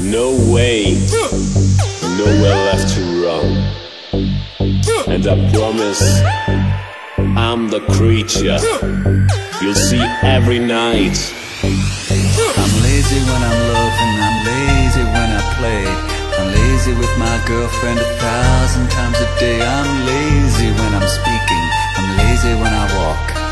No way, nowhere left to run. And I promise, I'm the creature you'll see every night. I'm lazy when I'm loving, I'm lazy when I play. I'm lazy with my girlfriend a thousand times a day. I'm lazy when I'm speaking, I'm lazy when I walk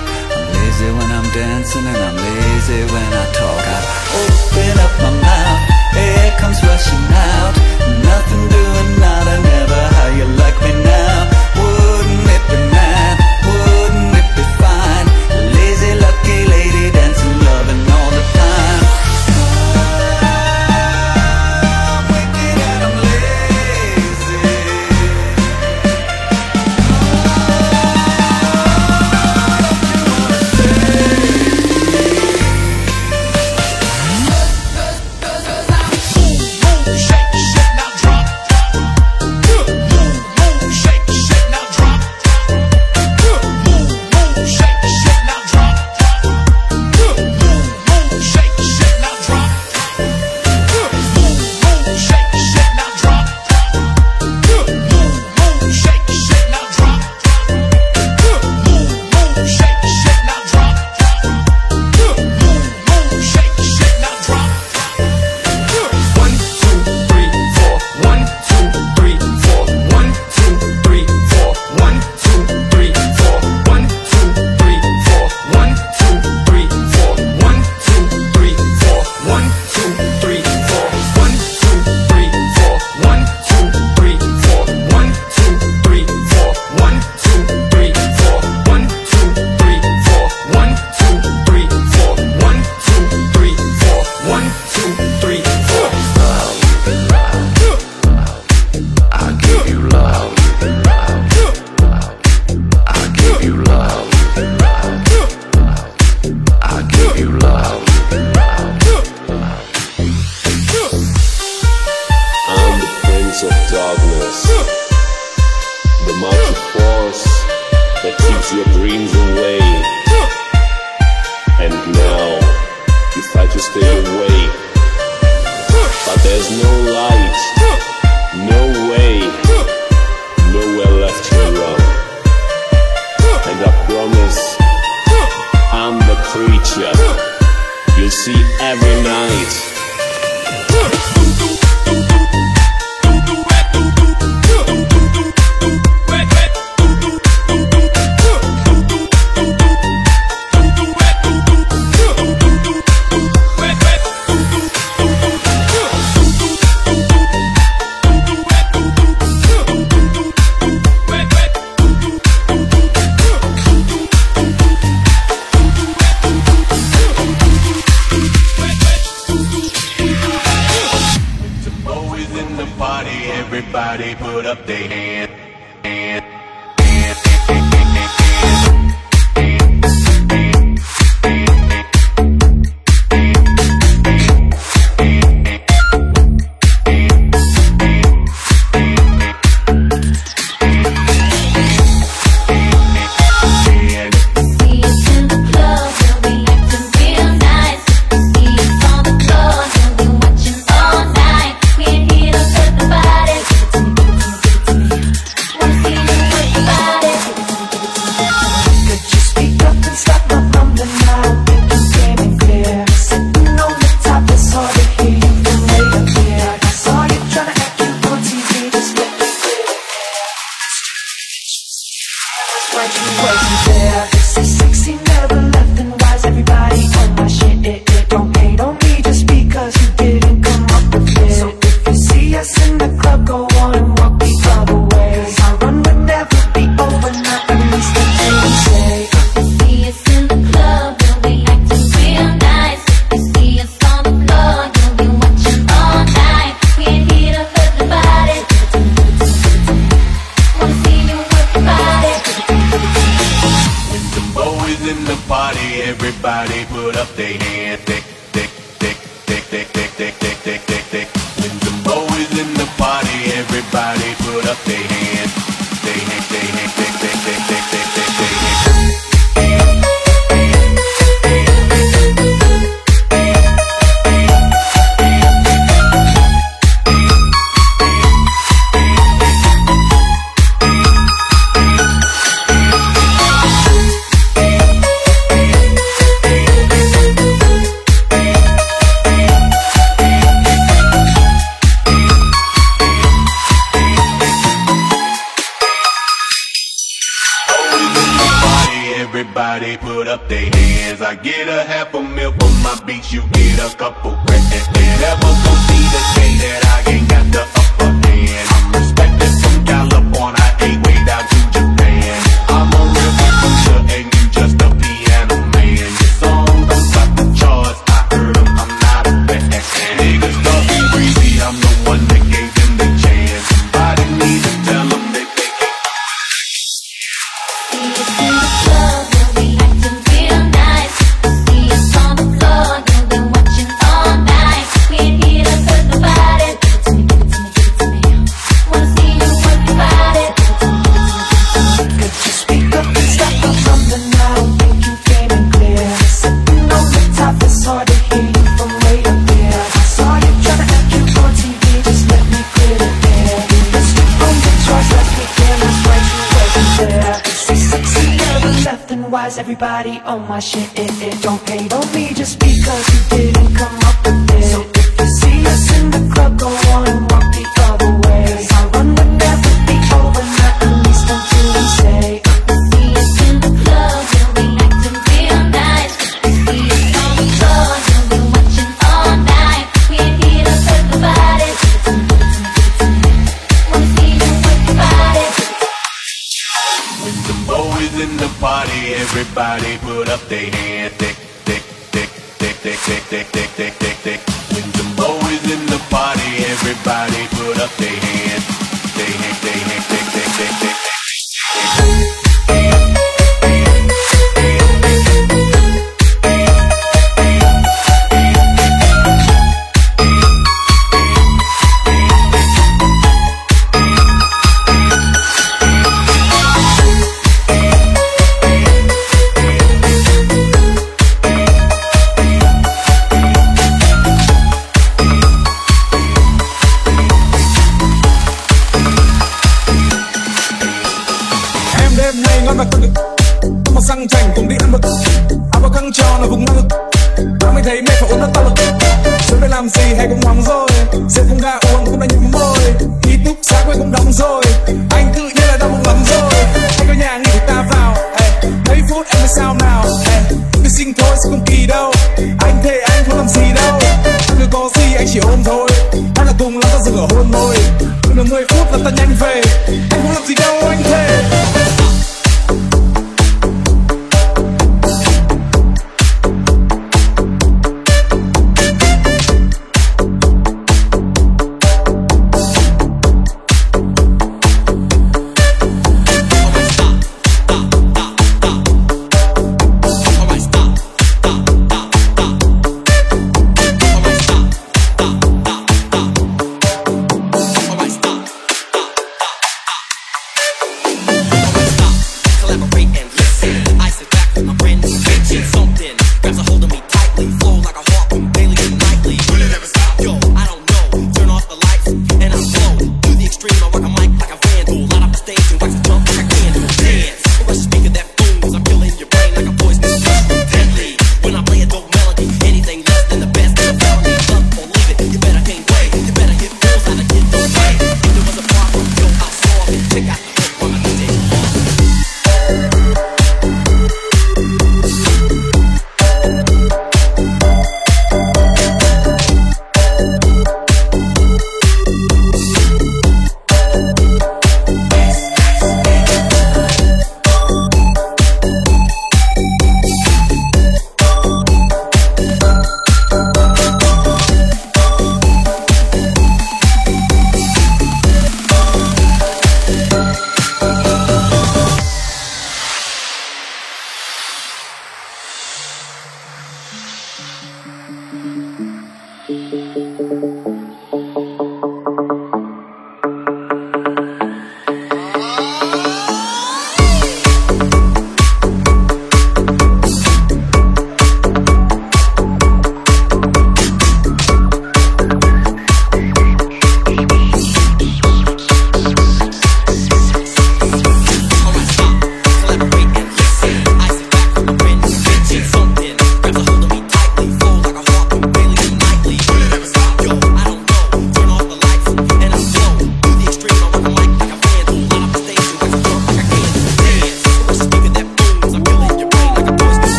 crazy when I'm dancing and I'm lazy when I talk. I open up my mouth, air comes rushing out. Nothing doing not I never how you like me now? they put up their hands I get a half a meal for my beats, you get a couple grand. Never Everybody on my shit, it, it don't pay on me just because you didn't come up with it. So if you see us in the club, go on and walk the Everybody put up their hand, thick, thick, thick, thick, thick, thick, thick, thick, thick, thick. When the boys in the party, everybody put up their hand. stream. I